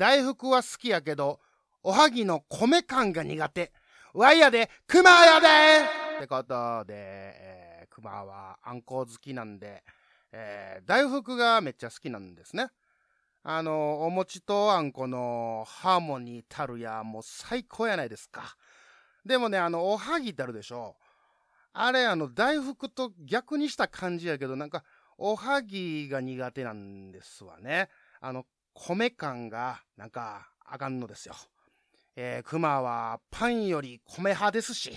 大福は好きやけど、おはぎの米感が苦手。わいやで、熊やでってことで、えー、熊はあんこ好きなんで、えー、大福がめっちゃ好きなんですね。あの、お餅とあんこのハーモニーたるや、もう最高やないですか。でもね、あの、おはぎってあるでしょ。あれ、あの、大福と逆にした感じやけど、なんか、おはぎが苦手なんですわね。あの、米感が、なんか、あかんのですよ。えー、熊はパンより米派ですし、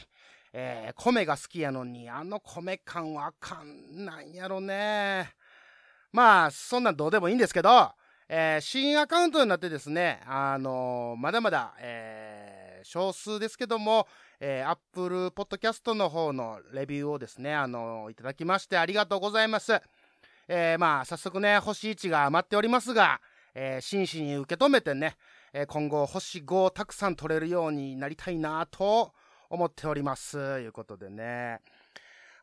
えー、米が好きやのに、あの米感はあかんなんやろね。まあ、そんなんどうでもいいんですけど、えー、新アカウントになってですね、あのー、まだまだ、えー、少数ですけども、えー、Apple Podcast の方のレビューをですね、あのー、いただきましてありがとうございます。えー、まあ、早速ね、星1が余っておりますが、えー、真摯に受け止めてね、えー、今後星5をたくさん取れるようになりたいなと思っております。いうことでね。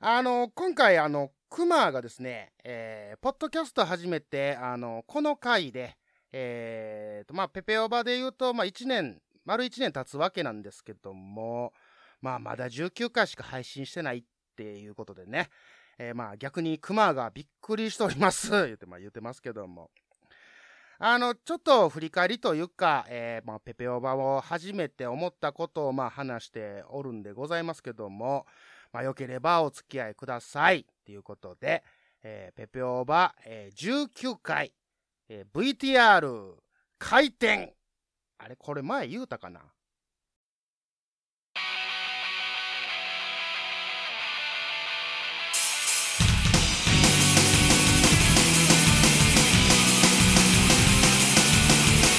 あの、今回、あの、クマがですね、えー、ポッドキャスト始めて、あの、この回で、えーと、まあ、ペペオバで言うと、まあ、1年、丸1年経つわけなんですけども、まあ、まだ19回しか配信してないっていうことでね、えー、まあ、逆にクマがびっくりしております。言って、まあ、言ってますけども。あの、ちょっと振り返りというか、えー、まあ、ペペオバを初めて思ったことを、まあ、話しておるんでございますけども、まあ、よければお付き合いください。ということで、えー、ペペオバ、えー、19回、えー、VTR 回転。あれ、これ前言うたかな？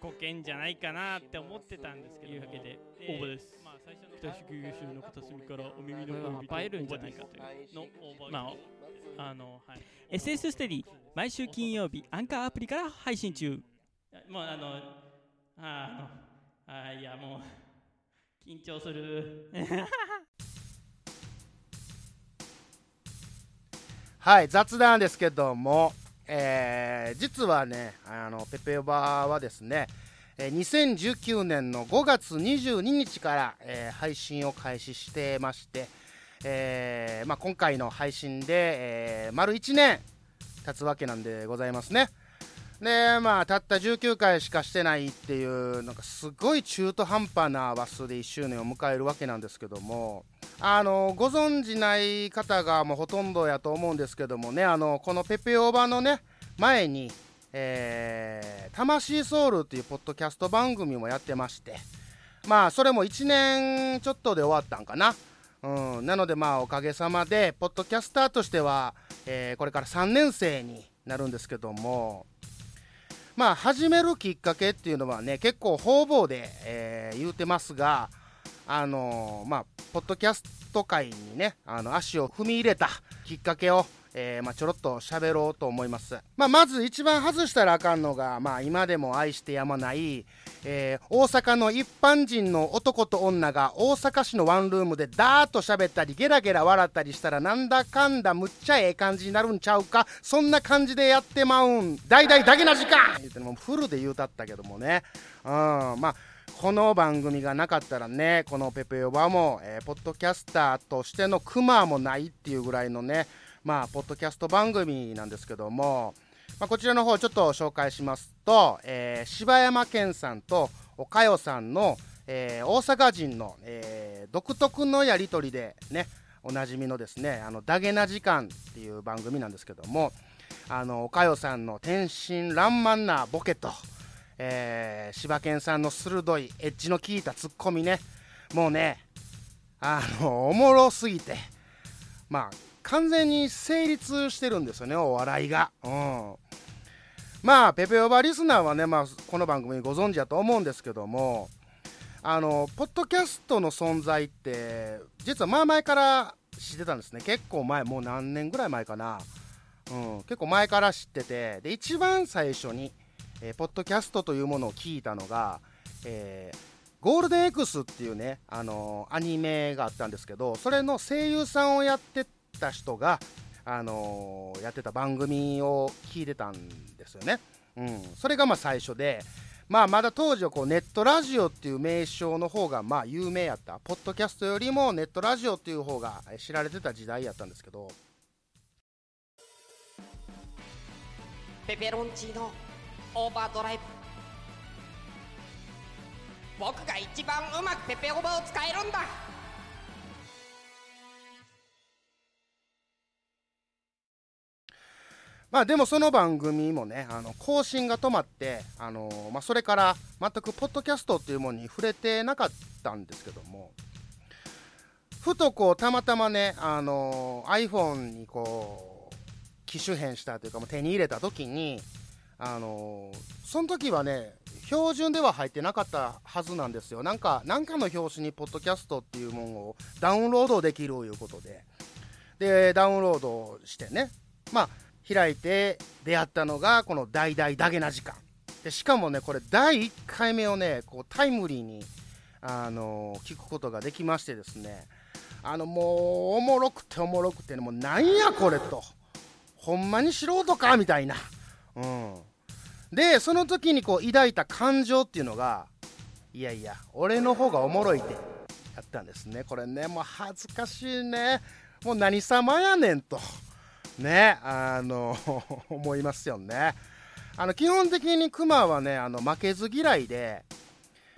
こけんじゃないかなって思ってたんですけど、いうわけで、応募です。まあ、最初の北九州の片隅からお耳の方映えるんじゃないかというの応募。まあ、あの、はい。SS ステディ、毎週金曜日、アンカーアプリから配信中。もう、あの、ああの、あいや、もう、緊張する。はい、雑談ですけども、えー、実はね、あの、ペペオバはですね、2019年の5月22日から、えー、配信を開始してまして、えーまあ、今回の配信で、えー、丸1年経つわけなんでございますね。で、まあ、たった19回しかしてないっていう、なんかすごい中途半端なバスで1周年を迎えるわけなんですけども、あのご存じない方がもうほとんどやと思うんですけどもねあのこのペペオバのね前に、えー、魂ソウルっていうポッドキャスト番組もやってましてまあそれも1年ちょっとで終わったんかな、うん、なのでまあおかげさまでポッドキャスターとしては、えー、これから3年生になるんですけどもまあ始めるきっかけっていうのはね結構方々で、えー、言うてますがあのー、まあ、ポッドキャスト界にね、あの、足を踏み入れたきっかけを、えー、まあ、ちょろっと喋ろうと思います。まあ、まず一番外したらあかんのが、まあ、今でも愛してやまない、えー、大阪の一般人の男と女が大阪市のワンルームでダーッと喋ったりゲラゲラ笑ったりしたらなんだかんだむっちゃええ感じになるんちゃうかそんな感じでやってまうん大々だけな時間。言うてもフルで言うたったけどもねうん。まあこの番組がなかったらねこのペペヨバも、えー、ポッドキャスターとしてのクマもないっていうぐらいのねまあポッドキャスト番組なんですけども、まあ、こちらの方ちょっと紹介しますと、えー、柴山健さんとおかよさんの、えー、大阪人の、えー、独特のやり取りでねおなじみのですね「あのダゲな時間」っていう番組なんですけどもあのおかよさんの天真爛漫なボケとえー、柴犬さんの鋭いエッジの効いたツッコミねもうねあのおもろすぎてまあ完全に成立してるんですよねお笑いが。うん。まあペペオバリスナーはね、まあ、この番組ご存知だと思うんですけどもあのポッドキャストの存在って実は前から知ってたんですね。結構前もう何年ぐらい前かな、うん、結構前から知っててで一番最初に、えー、ポッドキャストというものを聞いたのが、えー、ゴールデン X っていうね、あのー、アニメがあったんですけどそれの声優さんをやってた人が、あのやってた番組を聞いてたんですよね、うん、それがまあ最初でまあ、まだ当時はこうネットラジオっていう名称の方がまあ有名やった、ポッドキャストよりもネットラジオっていう方が知られてた時代やったんですけど。ペペロンチーノオーバードライブ。僕が一番うまくペペオバを使えるんだ。まあでもその番組もね、あの更新が止まって、あのまあ、それから全くポッドキャストっていうものに触れてなかったんですけども、ふとこうたまたまね、あの iPhone にこう機種変したというか手に入れた時に、あのその時はね、標準では入ってなかったはずなんですよ。なんか、なんかの表紙にポッドキャストっていうものをダウンロードできるということで、で、ダウンロードしてね、まあ、開いて出会ったのがこの「大々だけな時間」でしかもねこれ第1回目をねこうタイムリーに、あのー、聞くことができましてですね。あのもうおもろくておもろくて、ね、もうなんやこれと。ほんまに素人か？みたいな、うん、でその時にこう抱いた感情っていうのがいやいや俺の方がおもろいってやったんですね。これねもう恥ずかしいね。もう何様やねんと。ね、あの 思いますよね。あの基本的にクマはね、あの負けず嫌いで、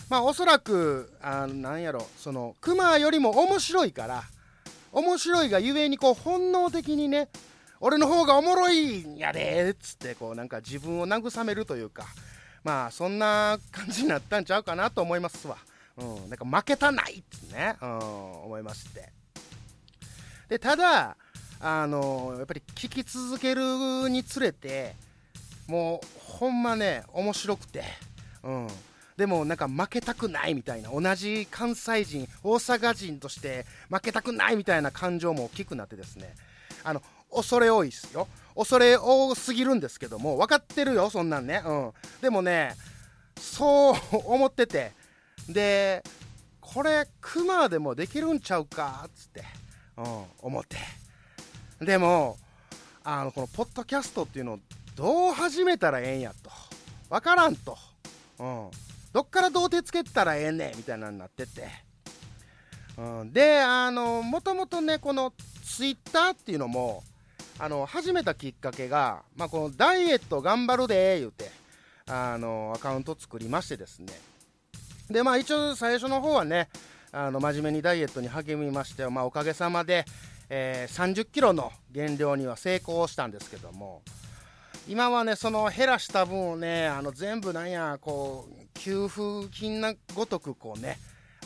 まあおそらく、あのなんやろ、そのクマよりも面白いから、面白いがゆえにこう本能的にね、俺の方がおもろいんやでっつってこうなんか自分を慰めるというかまあそんな感じになったんちゃうかなと思いますわ、うん、なんか負けたないってね、うん、思いましてでただあのやっぱり聞き続けるにつれてもうほんまね面白くて、うん、でもなんか負けたくないみたいな同じ関西人大阪人として負けたくないみたいな感情も大きくなってですね。あの恐れ多いですよ。恐れ多すぎるんですけども分かってるよそんなんね、うん、でもねそう思ってて。でこれクマでもできるんちゃうかっつって、うん、思って。でもあのこのポッドキャストっていうのをどう始めたらええんやと。分からんと、うん、どっからどう手つけたらええねんみたいなになってて、うん、であのもともとねこのツイッターっていうのもあの始めたきっかけが、まあ、このダイエット頑張るで言うてあのアカウント作りましてですね。でまあ一応最初の方はねあの真面目にダイエットに励みまして、まあ、おかげさまで、えー、30キロの減量には成功したんですけども今はねその減らした分をねあの全部なんやこう給付金なごとくこうね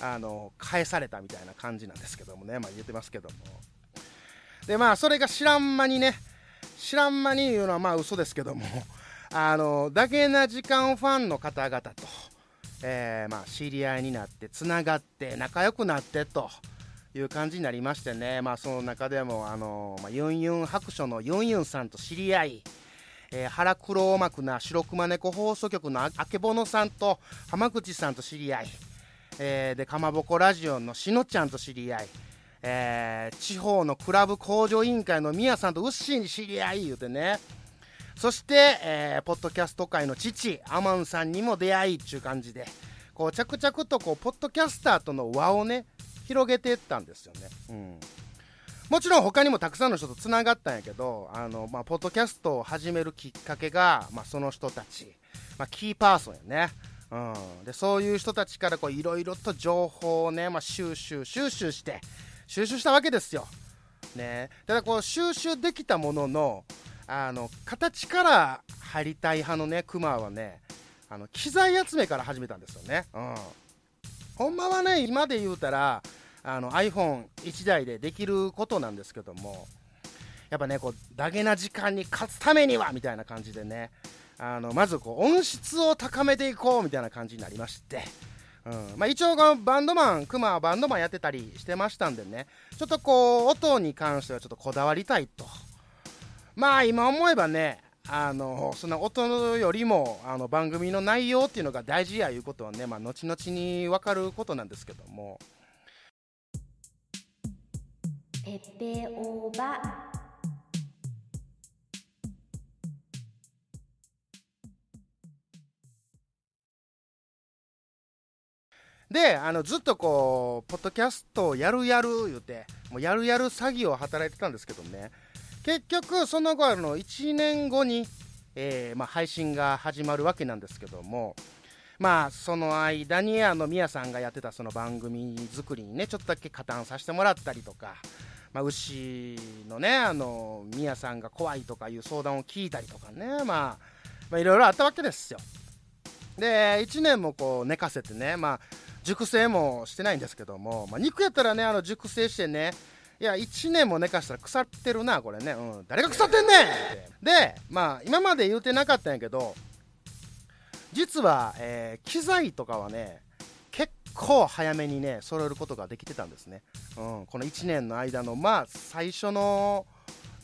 あの返されたみたいな感じなんですけどもねまあ言ってますけども。でまあそれが知らん間にね知らん間に言うのはまあ嘘ですけどもあのだけな時間ファンの方々と、えー、まあ知り合いになってつながって仲良くなってという感じになりましてね、まあ、その中でも、あのまあ、ユンユン白書のユンユンさんと知り合い、えー、腹黒幕な白熊猫放送局のあけぼのさんと浜口さんと知り合い、えー、でかまぼこラジオのしのちゃんと知り合い、えー、地方のクラブ工場委員会のみやさんとうっしーに知り合い言うてね。そして、えー、ポッドキャスト界の父アマンさんにも出会いっちゅう感じでこう着々とこうポッドキャスターとの輪をね広げていったんですよね。うん。もちろん他にもたくさんの人とつながったんやけどあの、まあ、ポッドキャストを始めるきっかけが、まあ、その人たち、まあ、キーパーソンやね、うん、でそういう人たちからいろいろと情報をね、まあ、収集収集して収集したわけですよ、ね、ただこう収集できたもののあの形から入りたい派のねクマはねあの機材集めから始めたんですよね、うん、ほんまはね今で言うたら iPhone1 台でできることなんですけどもやっぱねこうダゲな時間に勝つためにはみたいな感じでねあのまずこう音質を高めていこうみたいな感じになりましてうん。まあ、一応このバンドマンクマはバンドマンやってたりしてましたんでねちょっとこう音に関してはちょっとこだわりたいと。まあ今思えばねあのそんな音よりもあの番組の内容っていうのが大事やいうことはね、まあ、後々に分かることなんですけども。ペペオバ。であのずっとこうポッドキャストをやるやる言うてもうやるやる詐欺を働いてたんですけどね。結局その後あの1年後に、えーまあ、配信が始まるわけなんですけどもまあその間にあのミヤさんがやってたその番組作りにねちょっとだけ加担させてもらったりとか、まあ、牛のねあのミヤさんが怖いとかいう相談を聞いたりとかねまあまあいろいろあったわけですよ。で1年もこう寝かせてねまあ熟成もしてないんですけども、まあ、肉やったらねあの熟成してねいや1年も寝かしたら腐ってるなこれね、うん、誰が腐ってんねんて。でまあ今まで言うてなかったんやけど実は、えー機材とかはね構早めにね揃えることができてたんですね、うん、この1年の間のまあ最初の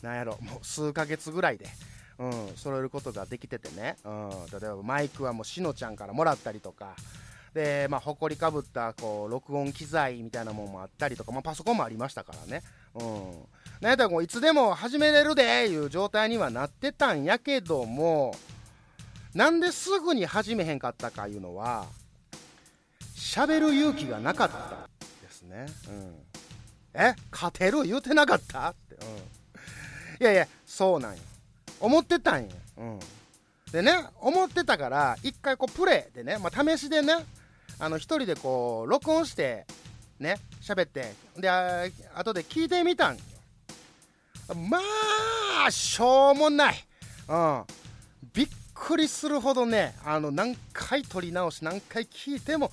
なんやろもう数ヶ月ぐらいで、うん、揃えることができててね、うん、例えばマイクはもうしのちゃんからもらったりとか。で、まあ、ほこりかぶったこう録音機材みたいなものもあったりとか、まあ、パソコンもありましたからね、うん、なんやったらこういつでも始めれるでいう状態にはなってたんやけどもなんですぐに始めへんかったかいうのは喋る勇気がなかったですね、うん、え？勝てる言うてなかった？って、うん、いやいやそうなんよ。思ってたんよ、うん、でね思ってたから一回こうプレイでね、まあ、試しでねあの一人でこう録音してね喋ってであ後で聞いてみたんよ。まあしょうもない、うん、びっくりするほどねあの何回撮り直し何回聞いても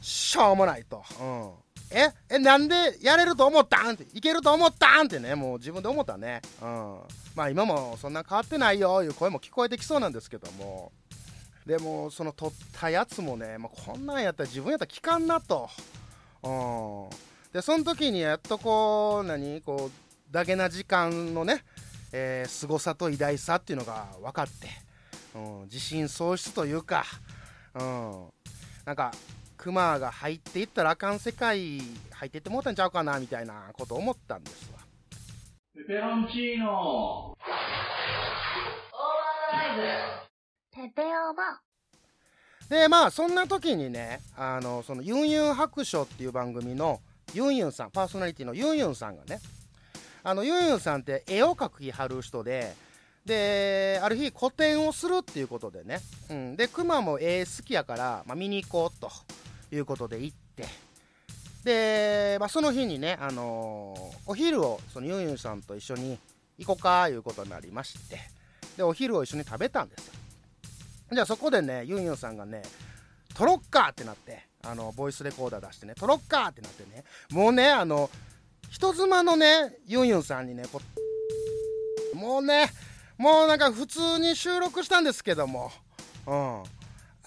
しょうもないと、うん、え？えなんでやれると思ったん？って。いけると思ったんってね。もう自分で思ったね、うん、まあ今もそんな変わってないよいう声も聞こえてきそうなんですけども。でもその撮ったやつもね、まあ、こんなんやったら自分やったら聞かんなと、うん、でその時にやっとこう何？こうだけな時間のね、えー、凄さと偉大さっていうのが分かって、うん、自信喪失というか、うん、なんかクマが入っていったらあかん世界入っていってもうたんちゃうかなみたいなこと思ったんですわ。ペペロンチーノ。ペペオバでまあそんな時にねあのそのユンユン白書っていう番組のユンユンさんパーソナリティのユンユンさんがねあのユンユンさんって絵を描きはる人でである日個展をするっていうことでね、うん、でクマも絵好きやから、まあ、見に行こうということで行って。で、まあ、その日にね、あのーお昼をそのユンユンさんと一緒に行こうかいうことになりまして。でお昼を一緒に食べたんですよ。じゃあそこでねユンユンさんがね撮ろっかってなってあのボイスレコーダー出してね撮ろっかってなってねもうねあの人妻のねユンユンさんにねこもうねもうなんか普通に収録したんですけども。うん。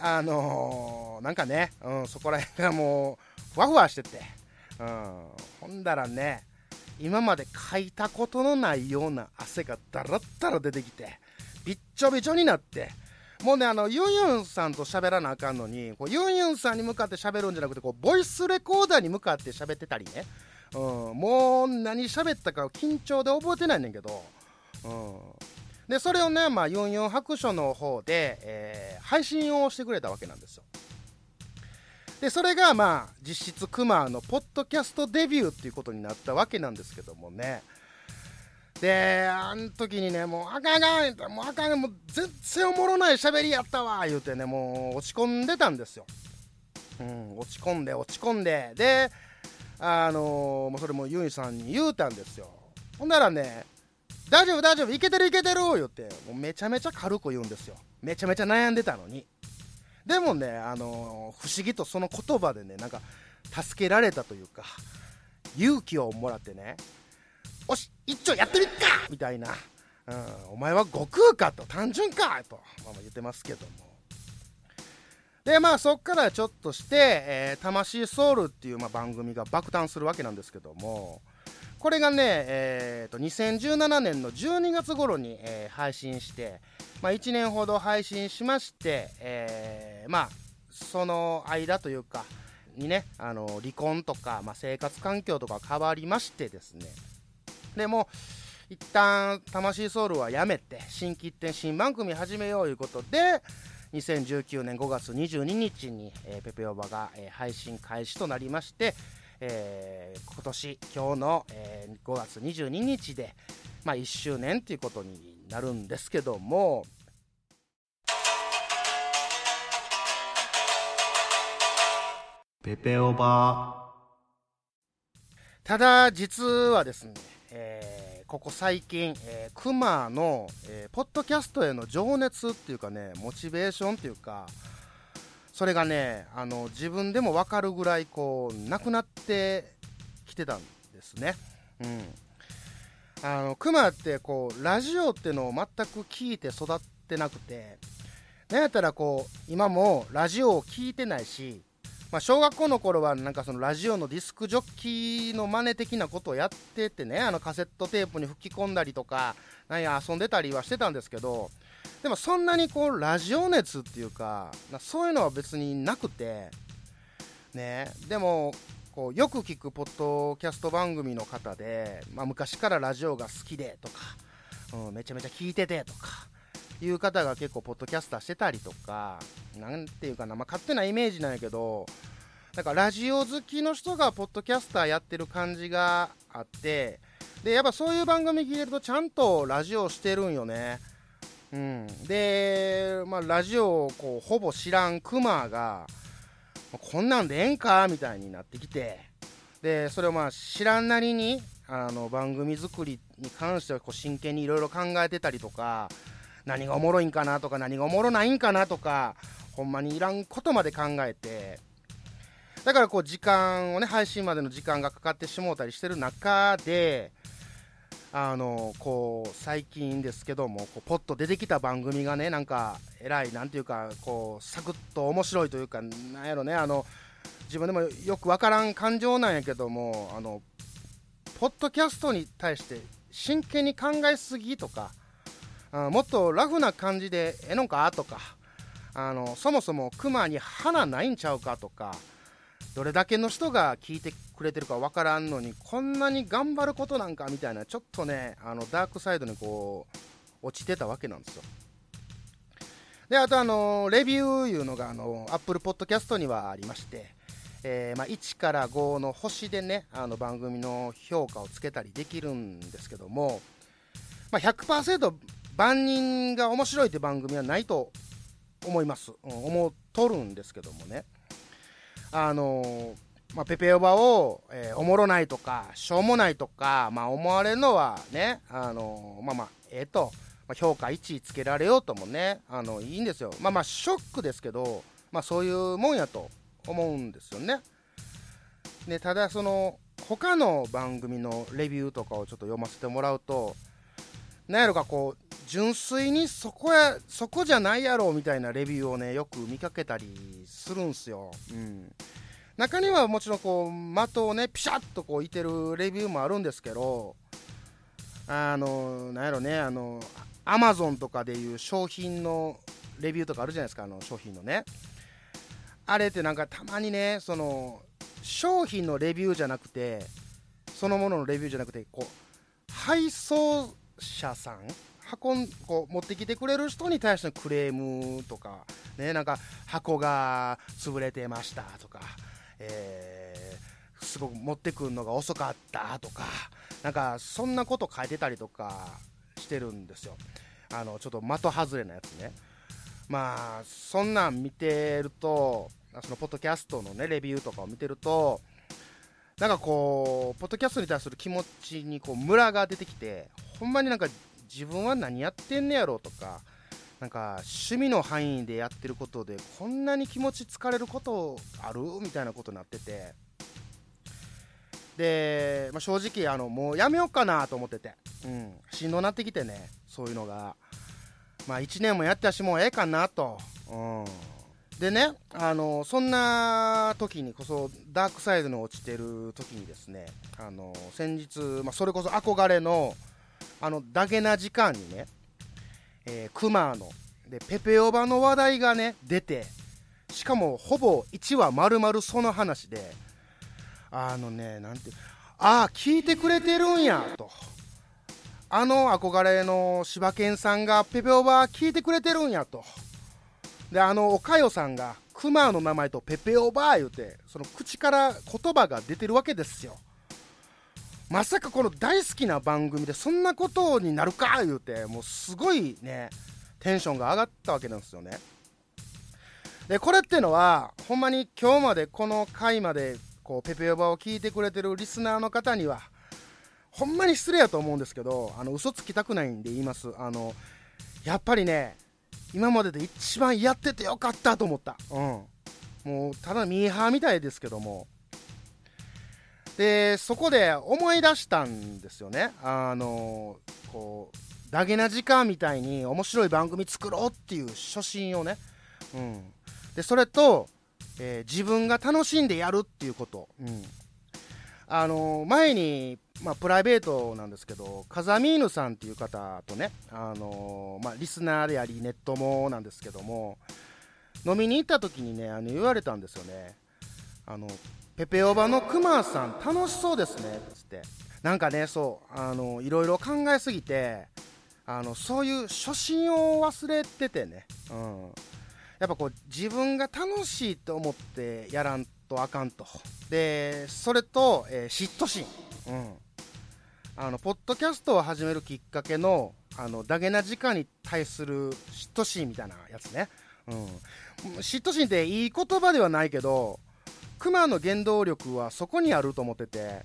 あのーなんかね、うん、そこら辺がもうふわふわしてて、うん、ほんだらね今までかいたことのないような汗がだらったら出てきてびっちょびちょになって。もうねあのユンユンさんと喋らなあかんのにこうユンユンさんに向かって喋るんじゃなくてこうボイスレコーダーに向かって喋ってたりね、うん、もう何喋ったか緊張で覚えてないねんけど、うん、でそれをね、まあ、ユンユン白書の方で、えー配信をしてくれたわけなんですよ。でそれがまあ実質クマのポッドキャストデビューっていうことになったわけなんですけどもね。であの時にねもうあかんあかんもうあかんもう全然おもろない喋りやったわ言うてねもう落ち込んでたんですよ、うん、落ち込んで落ち込んで。であのーそれもユンさんに言うたんですよ。ほんならね大丈夫大丈夫。いけてるいけてる言って。もうめちゃめちゃ軽く言うんですよ。めちゃめちゃ悩んでたのに。でもね、あのー不思議とその言葉でねなんか助けられたというか勇気をもらってねおし一丁やってみっか！みたいな、うん、お前は悟空かと。単純かと、ま、まあ言ってますけども。でまあそっからちょっとして「えー魂ソウル」っていう、まあ、番組が爆誕するわけなんですけども。これがね、えー、と2017年の12月頃に、えー配信して、まあ、1年ほど配信しまして、えーまあその間というかにねあの離婚とか、まあ、生活環境とか変わりましてですね。でも一旦魂ソウルはやめて新規一点新番組始めようということで2019年5月22日に、えーペペオバが、えー配信開始となりまして、えー今年今日の、えー5月22日で、まあ、1周年ということになるんですけども。ペペオバ。ただ実はですね、えーここ最近、えー、クマの、えーポッドキャストへの情熱っていうかねモチベーションっていうかそれがねあの自分でも分かるぐらいこうなくなってきてたんですね。うん。あのクマってこうラジオっていうのを全く聞いて育ってなくてなんやったらこう今もラジオを聞いてないしまあ、小学校の頃はなんかそのラジオのディスクジョッキーの真似的なことをやっててねあのカセットテープに吹き込んだりとかなんや遊んでたりはしてたんですけどでもそんなにこうラジオ熱っていうかなそういうのは別になくてね。でもこうよく聞くポッドキャスト番組の方で、まあ、昔からラジオが好きでとか、うん、めちゃめちゃ聞いててとかいう方が結構ポッドキャスターしてたりとかなんていうかな、まあ、勝手なイメージなんやけどなんかラジオ好きの人がポッドキャスターやってる感じがあってでやっぱそういう番組聞いてるとちゃんとラジオしてるんよね。うん。で、まあ、ラジオをこうほぼ知らんクマがこんなんでええんかみたいになってきてでそれをまあ知らんなりにあの番組作りに関してはこう真剣にいろいろ考えてたりとか何がおもろいんかなとか何がおもろないんかなとかほんまにいらんことまで考えてだからこう時間をね配信までの時間がかかってしもうたりしてる中であのこう最近ですけどもこうポッと出てきた番組がねなんかえらいなんていうかこうサクッと面白いというかなんやろねあの自分でもよくわからん感情なんやけどもあのポッドキャストに対して真剣に考えすぎとかあもっとラフな感じでええのかとかあのそもそもクマに花ないんちゃうかとかどれだけの人が聞いてくれてるかわからんのにこんなに頑張ることなんかみたいなちょっとねあのダークサイドにこう落ちてたわけなんですよ。であとあのレビューいうのがあの Apple Podcast にはありまして、えまあ、1から5の星でねあの番組の評価をつけたりできるんですけども、まあ、100%万人が面白いって番組はないと思います、うん、思っとるんですけどもね。あのまあ、ペペオバを、えーおもろないとかしょうもないとか、まあ、思われるのはねあのまあまあええと、まあ、評価1位つけられようともねあのいいんですよ。まあまあショックですけど、まあ、そういうもんやと思うんですよね。でただその他の番組のレビューとかをちょっと読ませてもらうとなんやろかこう純粋にそこやそこじゃないやろみたいなレビューをねよく見かけたりするんすよ、うん、中にはもちろんこう的をねピシャッとこういてるレビューもあるんですけどあのなんやろねあのアマゾンとかでいう商品のレビューとかあるじゃないですかあの商品のね。あれってなんかたまにねその商品のレビューじゃなくてそのもののレビューじゃなくてこう配送者さん運んこう持ってきてくれる人に対してのクレームとか、ね、なんか箱が潰れてましたとか、えーすごく持ってくるのが遅かったとかなんかそんなこと書いてたりとかしてるんですよ。あのちょっと的外れなやつね。まあそんなん見てるとそのポッドキャストのねレビューとかを見てるとなんかこうポッドキャストに対する気持ちにこうムラが出てきてほんまになんか自分は何やってんねやろとかなんか趣味の範囲でやってることでこんなに気持ち疲れることあるみたいなことになってて。で、まあ、正直あのもうやめようかなと思ってて、うん、しんどなってきてねそういうのが。まあ1年もやってやしもうええかなと、うん、でね、あのそんな時にこそダークサイドに落ちてる時にですね、あの先日、まあ、それこそ憧れのあのダゲな時間にね、えー、クマのでペペオバの話題がね出てしかもほぼ1話丸々その話であのねなんてああ聞いてくれてるんやと。あの憧れの柴犬さんがペペオバ聞いてくれてるんやと。であのおかよさんがクマの名前とペペオバー言うてその口から言葉が出てるわけですよ。まさかこの大好きな番組でそんなことになるか言うてもうすごいねテンションが上がったわけなんですよねでこれってのはほんまに今日までこの回までこうペペオバを聞いてくれてるリスナーの方にはほんまに失礼やと思うんですけどあの嘘つきたくないんで言いますあのやっぱりね今までで一番やっててよかったと思った。うん。もう、ただミーハーみたいですけども。で、そこで思い出したんですよね。あの、こう、ダゲな時間みたいに面白い番組作ろうっていう初心をね。うん。で、それと、えー、自分が楽しんでやるっていうこと。うん。あの前に、まあ、プライベートなんですけど、風見犬さんっていう方とね、あのまあ、リスナーであり、ネットもなんですけども、飲みに行った時にね、あの言われたんですよね。あの、ペペオバのクマさん楽しそうですね、つって。なんかね、そう、あの、いろいろ考えすぎて、あの、そういう初心を忘れててね、うん。やっぱこう、自分が楽しいと思ってやらんとあかんと。で、それと、えー、嫉妬心。うん。あの、ポッドキャストを始めるきっかけの、あの、ダゲな時間に対する嫉妬心みたいなやつね。うん。嫉妬心っていい言葉ではないけど、クマの原動力はそこにあると思ってて、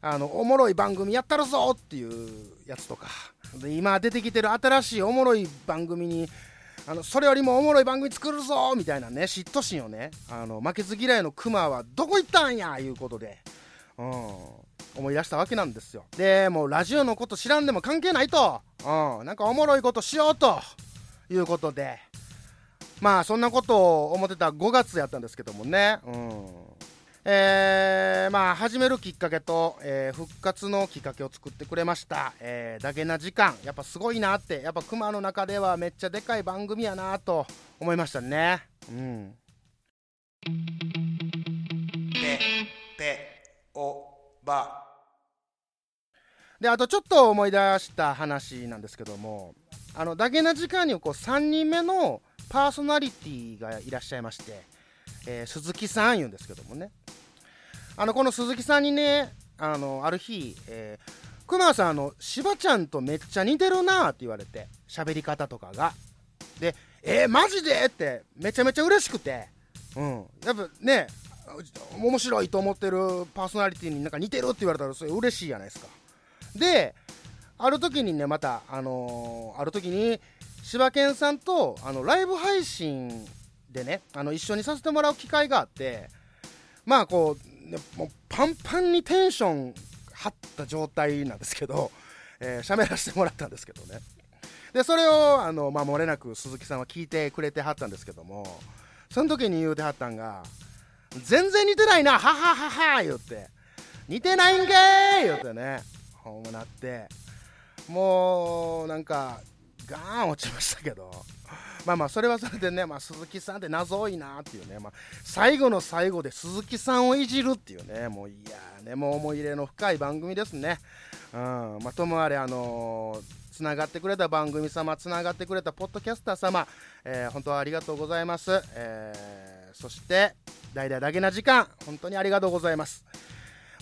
あの、おもろい番組やったるぞっていうやつとか、で今出てきてる新しいおもろい番組にあのそれよりもおもろい番組作るぞみたいなね嫉妬心をねあの負けず嫌いのクマはどこ行ったんやいうことで、うん、思い出したわけなんですよ。でもうラジオのこと知らんでも関係ないと、うん、なんかおもろいことしようということでまあそんなことを思ってた5月やったんですけどもね、うん。えー、まあ始めるきっかけと、えー、復活のきっかけを作ってくれました、えー、だけな時間。やっぱすごいなって。やっぱ熊の中ではめっちゃでかい番組やなと思いましたね。うん。ペペオバであとちょっと思い出した話なんですけどもあのだけな時間にこう3人目のパーソナリティがいらっしゃいましてえー、鈴木さん言うんですけどもね。あのこの鈴木さんにねあのある日、えー、熊さんあの柴ちゃんとめっちゃ似てるなって言われて喋り方とかが。でえー、マジで？ってめちゃめちゃ嬉しくて。うん。やっぱね面白いと思ってるパーソナリティになんか似てるって言われたらそれ嬉しいじゃないですか。である時にねまたあのー、ある時に柴犬さんとあのライブ配信でねあの一緒にさせてもらう機会があってまあこう、ね、もうパンパンにテンション張った状態なんですけど えー、喋らせてもらったんですけどね。でそれをあの、まあ、漏れなく鈴木さんは聞いてくれてはったんですけどもその時に言うてはったんが全然似てないなはははは言って似てないんけー言ってねほうなってもうなんかガーン落ちましたけど。まあまあそれはそれでね、まあ、鈴木さんって謎多いなっていうね、まあ、最後の最後で鈴木さんをいじるっていうね。もういやねもう思い入れの深い番組ですね、うん。まあ、ともあれあのー、つながってくれた番組様つながってくれたポッドキャスター様、えー、本当はありがとうございます、えー、そして代々だけな時間本当にありがとうございます。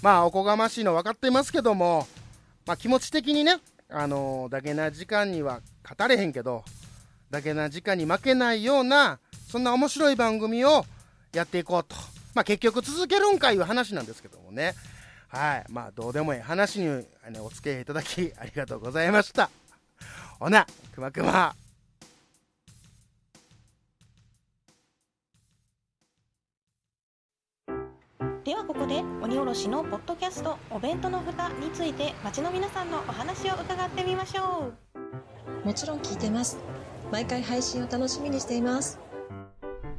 まあおこがましいの分かっていますけども、まあ、気持ち的にねあの、だけな時間には語れへんけどだけな時間に負けないようなそんな面白い番組をやっていこうと。まあ結局続けるんかいう話なんですけどもね。はい。まあどうでもいい話に、ね、お付き合いいただきありがとうございました。ほなくまくま。ではここで鬼おろしのポッドキャストお弁当の蓋について街の皆さんのお話を伺ってみましょう。もちろん聞いてます。毎回配信を楽しみにしています。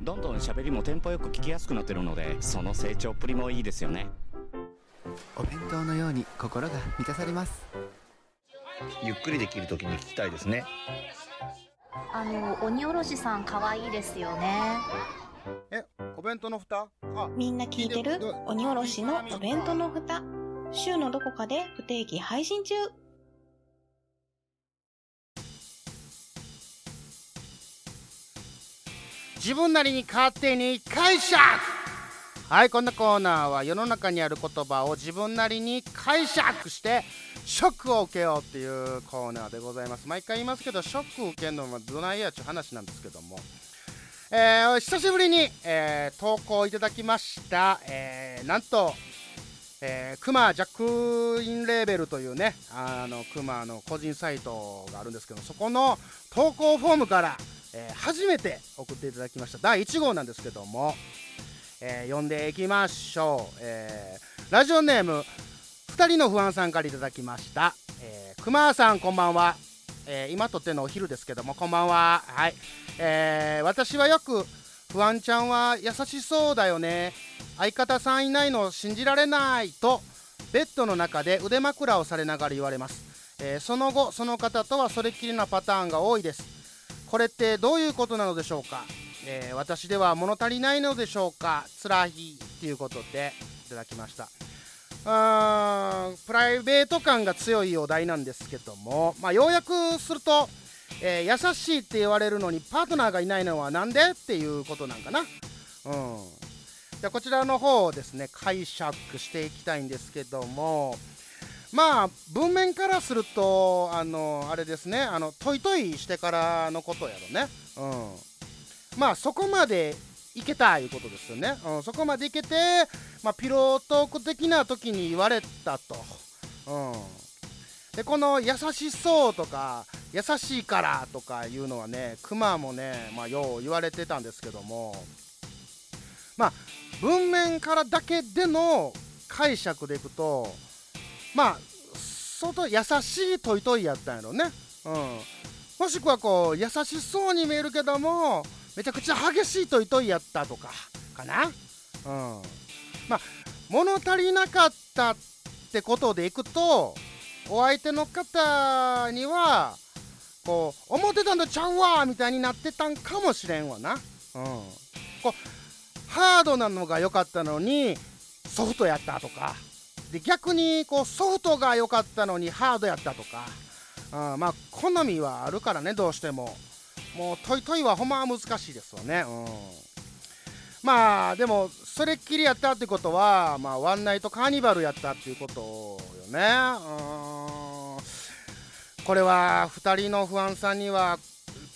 どんどん喋りもテンポよく聞きやすくなってるのでその成長っぷりもいいですよね。お弁当のように心が満たされます。ゆっくりできる時に聞きたいですね。あの鬼おろしさん可愛いですよねえお弁当の蓋？あみんな聞いてる？鬼おろしのお弁当の蓋。週のどこかで不定期配信中。自分なりに勝手に解釈。はいこんなコーナーは世の中にある言葉を自分なりに解釈してショックを受けようっていうコーナーでございます。毎回言いますけどショックを受けるのはどないやっちゅう話なんですけどもえー、久しぶりに、えー、投稿いただきました、えー、なんと、えー、クマジャックインレーベルというねあのクマの個人サイトがあるんですけどそこの投稿フォームから、えー、初めて送っていただきました。第1号なんですけども、えー、読んでいきましょう、えー、ラジオネーム2人の不安さんからいただきました、えー、熊さんこんばんは、えー、今とってのお昼ですけどもこんばんは。はい、えー、私はよく不安ちゃんは優しそうだよね。相方さんいないの信じられないとベッドの中で腕枕をされながら言われます、えー、その後その方とはそれっきりなパターンが多いです。これってどういうことなのでしょうか、えー、私では物足りないのでしょうか？つらいということでいただきました。プライベート感が強いお題なんですけども、まあ、要約すると、えー、優しいって言われるのにパートナーがいないのはなんでっていうことなんかな。うん、じゃこちらの方をですね解釈していきたいんですけどもまあ文面からするとあのあれですねあのトイトイしてからのことやろね。うん、まあそこまでいけたいうことですよね、うん、そこまでいけて、まあ、ピロートーク的な時に言われたと、うん、でこの優しそうとか優しいからとかいうのはねクマもね、まあ、よう言われてたんですけども。まあ文面からだけでの解釈でいくとまあ相当優しいトイトイやったんやろね、うん、もしくはこう優しそうに見えるけどもめちゃくちゃ激しいトイトイやったとかかな？うん。まあ物足りなかったってことでいくとお相手の方にはこう思ってたんとちゃうわみたいになってたんかもしれんわな。うん。こうハードなのが良かったのにソフトやったとか。で逆にこうソフトが良かったのにハードやったとか、うん、まあ好みはあるからねどうしても。もうトイトイはほんま難しいですよね。うん、まあでもそれっきりやったってことは、まあ、ワンナイトカーニバルやったっていうことよね。うんこれは2人の不安さんには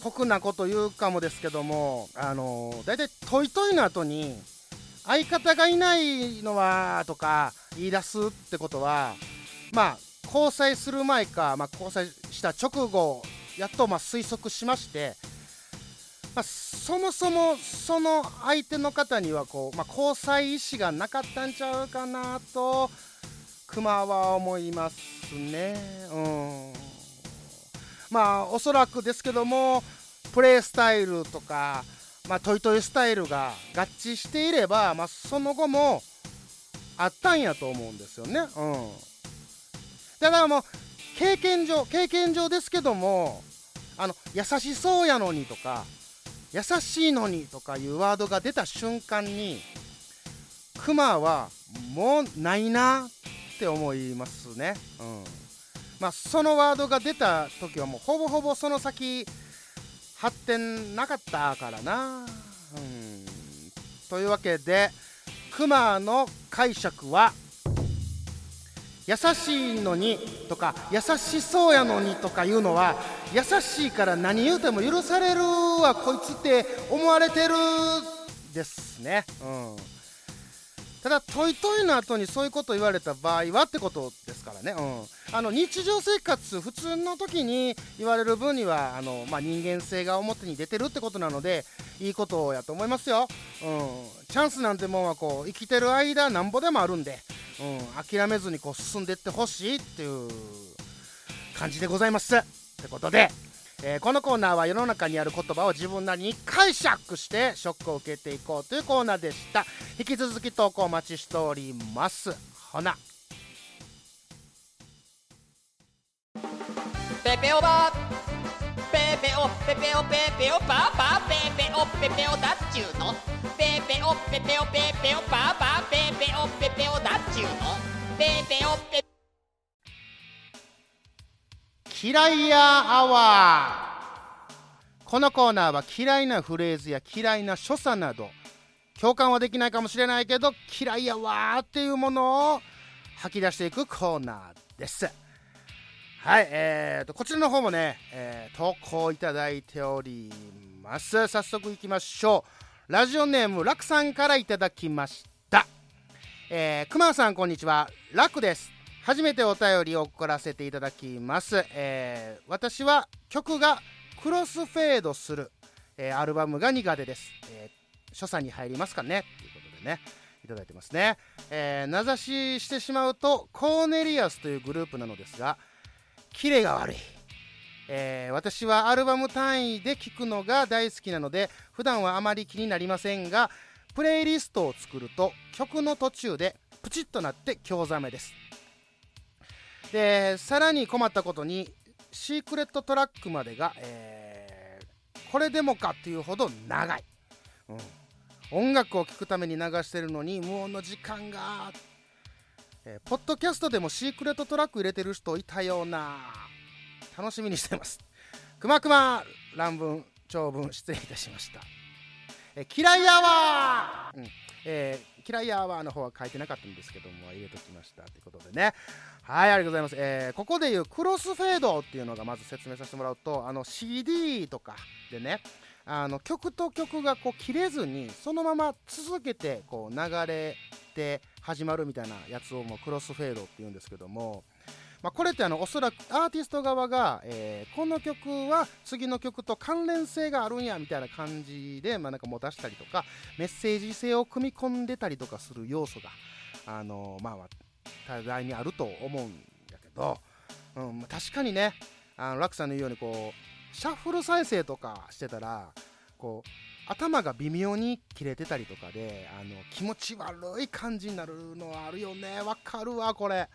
酷なこと言うかもですけどもあの大体トイトイの後に相方がいないのはとか言い出すってことはまあ交際する前か、まあ、交際した直後やっとま推測しまして、まあ、そもそもその相手の方にはこう、まあ、交際意思がなかったんちゃうかなとクマは思いますね。うんまあおそらくですけどもプレースタイルとか、まあ、トイトイスタイルが合致していれば、まあ、その後もあったんやと思うんですよね。うん、だからもう経験上経験上ですけどもあの優しそうやのにとか優しいのにとかいうワードが出た瞬間にクマはもうないなって思いますね。うんまあ、そのワードが出た時はもうほぼほぼその先発展なかったからな。うん、というわけでクマの解釈は優しいのにとか優しそうやのにとかいうのは優しいから何言うても許されるわこいつって思われてるですね。うん。ただトイトイの後にそういうこと言われた場合はってことですからね、うん、あの日常生活普通の時に言われる分にはあの、まあ、人間性が表に出てるってことなのでいいことやと思いますよ、うん、チャンスなんてもんはこう生きてる間なんぼでもあるんで、うん、諦めずにこう進んでいってほしいっていう感じでございます。ってことで、えーこのコーナーは世の中にある言葉を自分なりに解釈してショックを受けていこうというコーナーでした。引き続き投稿お待ちしております。ほな。ペペオバペペオペペオペペオパパペペオペペオだっちゅうの。ペペオペペオペペオパパペペオペペオだっちゅうのペペオペ嫌いやアワーこのコーナーは嫌いなフレーズや嫌いな所作など共感はできないかもしれないけど嫌いやわーっていうものを吐き出していくコーナーですはいえー、とこちらの方もね、えー投稿いただいております早速いきましょうラジオネームラクさんからいただきました。えー、くまさんこんにちは。ラクです。初めてお便りを送らせていただきます、えー私は曲がクロスフェードする、えーアルバムが苦手です、えー所作に入りますかね。ということでね。いただいてますね、えー名指ししてしまうとコーネリアスというグループなのですがキレが悪い。えー私はアルバム単位で聴くのが大好きなので普段はあまり気になりませんがプレイリストを作ると曲の途中でプチッとなって興ざめです。でさらに困ったことにシークレットトラックまでが、えーこれでもかっていうほど長い、うん、音楽を聴くために流してるのに無音の時間が、えーポッドキャストでもシークレットトラック入れてる人いたような。楽しみにしてます。くまくま乱文長文失礼いたしました。えー嫌いやわー、うん。えー嫌いやわーの方は書いてなかったんですけども入れときましたということでね。はいありがとうございます、えーここでいうクロスフェードっていうのがまず説明させてもらうとあの CD とかでねあの曲と曲がこう切れずにそのまま続けてこう流れて始まるみたいなやつをもうクロスフェードっていうんですけども、まあ、これってあのおそらくアーティスト側が、えーこの曲は次の曲と関連性があるんやみたいな感じで、まあ、なんか持たしたりとかメッセージ性を組み込んでたりとかする要素が、あのまあまあ、多大にあると思うんだけど、うん確かにねあの楽さんの言うようにこうシャッフル再生とかしてたらこう頭が微妙に切れてたりとかであの気持ち悪い感じになるのはあるよね。わかるわこれ。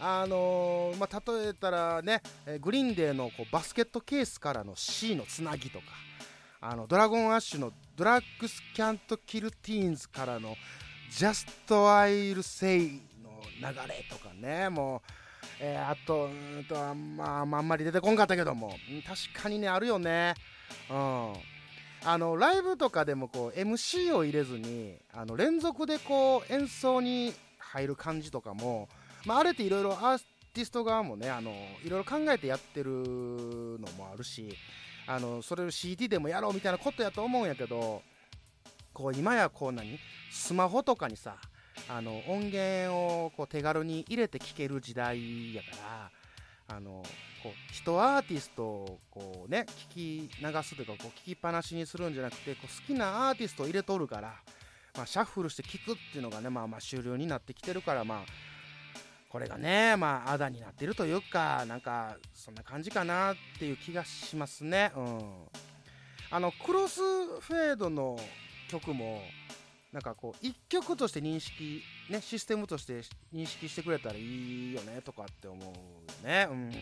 あのーまあ、例えたらねグリーンデーのこうバスケットケースからの C のつなぎとかあのドラゴンアッシュのドラッグスキャントキルティーンズからの Just I'll Say の流れとかねもう、えーあとうんとあんまああんまり出てこんかったけども確かにねあるよね。うん。あのライブとかでもこう MC を入れずにあの連続でこう演奏に入る感じとかも、まあ、あれっていろいろアーティスト側もねあのいろいろ考えてやってるのもあるしあのそれを CD でもやろうみたいなことやと思うんやけどこう今やこう何スマホとかにさあの音源をこう手軽に入れて聴ける時代やからあのこう人アーティストをこうね聞き流すというかこう聞きっぱなしにするんじゃなくてこう好きなアーティストを入れとるから、まあ、シャッフルして聴くっていうのがねまあまあ主流になってきてるからまあこれがねまああだになってるというかなんかそんな感じかなっていう気がしますね。うん。あのクロスフェードの曲もなんかこう一曲として認識ねシステムとして認識してくれたらいいよねとかって思うよね。うん。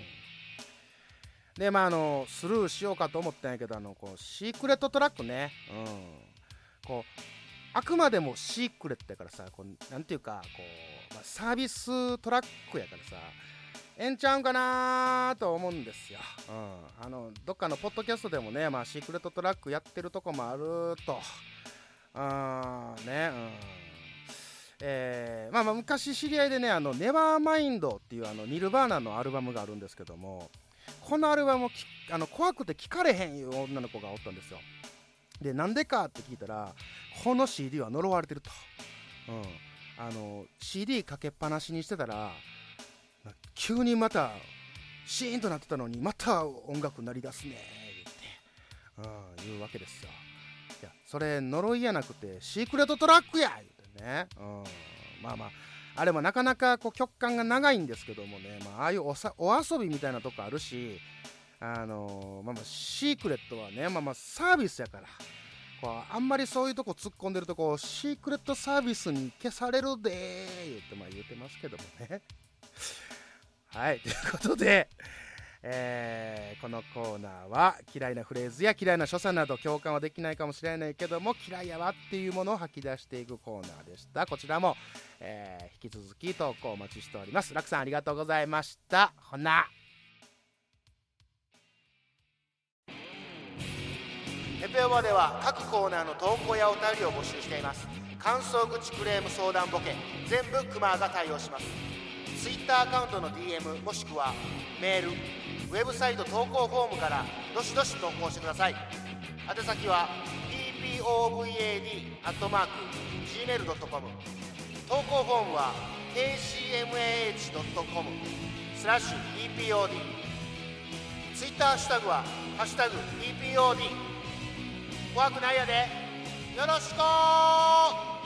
でまああのスルーしようかと思ったんやけどあのこうシークレットトラックね。うん。こうあくまでもシークレットやからさこうなんていうかこう、まあ、サービストラックやからさええんちゃうんかなと思うんですよ、うん、あのどっかのポッドキャストでもね、まあ、シークレットトラックやってるとこもあると。あーねうん。えーまあ、まあ昔知り合いでね「あのネバーマインドっていうあのニルバーナのアルバムがあるんですけどもこのアルバムをきあの怖くて聴かれへんいう女の子がおったんですよ。でなんでかって聞いたらこの CD は呪われてると、うん、あの CD かけっぱなしにしてたら急にまたシーンとなってたのにまた音楽鳴り出すね言って、うん、言うわけですよ。いやそれ呪いやなくてシークレットトラックや言ってね、うん、まあまああれもなかなかこう曲間が長いんですけどもね、まあ、ああいうおさお遊びみたいなとこあるしあのーまあまあシークレットはねまあまあサービスやから。こうあんまりそういうとこ突っ込んでるとこうシークレットサービスに消されるでー言ってまあ言ってますけどもね。はいということでえーこのコーナーは嫌いなフレーズや嫌いな所作など共感はできないかもしれないけども嫌いやわっていうものを吐き出していくコーナーでした。こちらも、えー引き続き投稿お待ちしております。楽さんありがとうございました。ほな。ペペオバでは各コーナーの投稿やお便りを募集しています。感想口クレーム相談ボケ全部クマが対応します。ツイッターアカウントの DM もしくはメールウェブサイト投稿フォームからどしどし投稿してください。宛先は tpovad.gmail.com 投稿フォームは kcmah.com スラッシュ ppod ツイッターハッシュタグは「ハッシュタグ #ppod」怖くないやでよろしく